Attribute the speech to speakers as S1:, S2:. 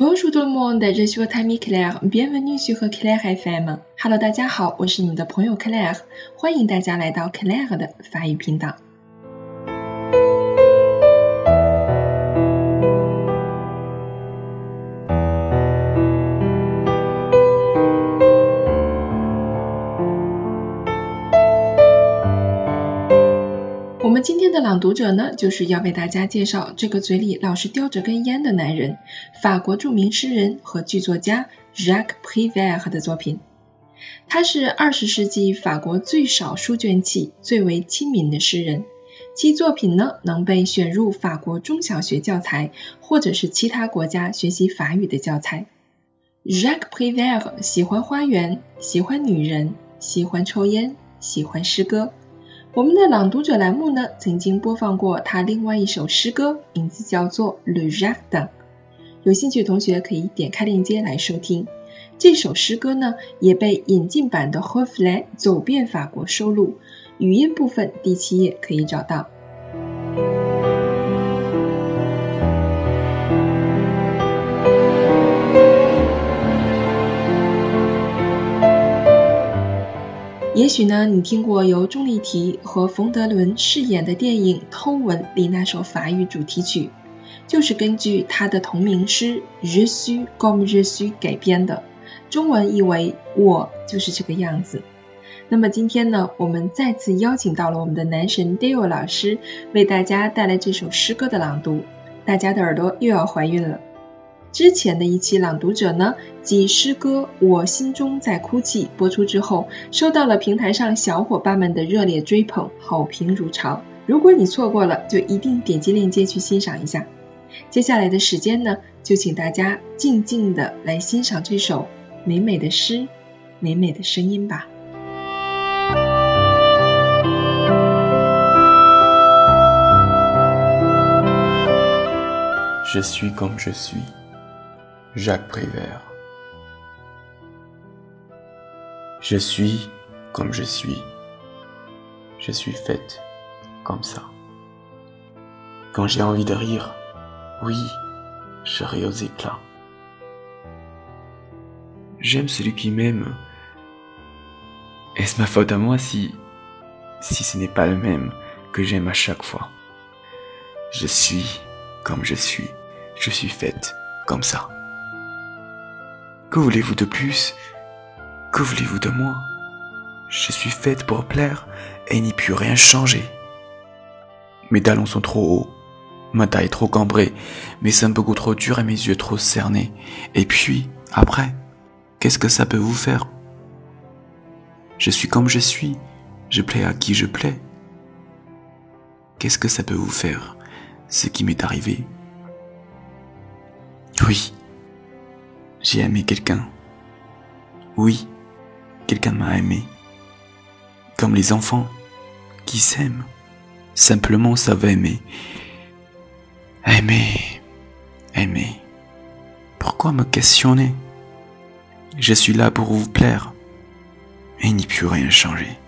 S1: Bonjour tout le monde, je suis votre ami Claire. Bienvenue sur Claire FM. Hello，大家好，我是你的朋友 Claire，欢迎大家来到 Claire 的法语频道。今天的朗读者呢，就是要为大家介绍这个嘴里老是叼着根烟的男人——法国著名诗人和剧作家 Jacques Prévert 的作品。他是二十世纪法国最少书卷气、最为亲民的诗人，其作品呢能被选入法国中小学教材，或者是其他国家学习法语的教材。Jacques Prévert 喜欢花园，喜欢女人，喜欢抽烟，喜欢诗歌。我们的朗读者栏目呢，曾经播放过他另外一首诗歌，名字叫做《Le Jardin》。有兴趣的同学可以点开链接来收听。这首诗歌呢，也被引进版的《h o f l e 走遍法国》收录，语音部分第七页可以找到。也许呢，你听过由钟丽缇和冯德伦饰演的电影《偷吻》里那首法语主题曲，就是根据他的同名诗《Je suis comme je suis》改编的，中文译为“我就是这个样子”。那么今天呢，我们再次邀请到了我们的男神 Dale 老师，为大家带来这首诗歌的朗读，大家的耳朵又要怀孕了。之前的一期朗读者呢，即诗歌《我心中在哭泣》播出之后，收到了平台上小伙伴们的热烈追捧，好评如潮。如果你错过了，就一定点击链接去欣赏一下。接下来的时间呢，就请大家静静的来欣赏这首美美的诗，美美的声音吧。
S2: Je suis comme je suis. Jacques Prévert. Je suis comme je suis. Je suis faite comme ça. Quand j'ai envie de rire, oui, je ris aux éclats. J'aime celui qui m'aime. Est-ce ma faute à moi si si ce n'est pas le même que j'aime à chaque fois? Je suis comme je suis. Je suis faite comme ça. Que voulez-vous de plus? Que voulez-vous de moi? Je suis faite pour plaire et n'y puis rien changer. Mes talons sont trop hauts, ma taille trop cambrée, mes seins beaucoup trop durs et mes yeux trop cernés. Et puis, après, qu'est-ce que ça peut vous faire? Je suis comme je suis, je plais à qui je plais. Qu'est-ce que ça peut vous faire, ce qui m'est arrivé? Oui, j'ai aimé quelqu'un. Oui, quelqu'un m'a aimé. Comme les enfants qui s'aiment. Simplement savent aimer. Aimer. Aimer. Pourquoi me questionner? Je suis là pour vous plaire. Et n'y puis rien changer.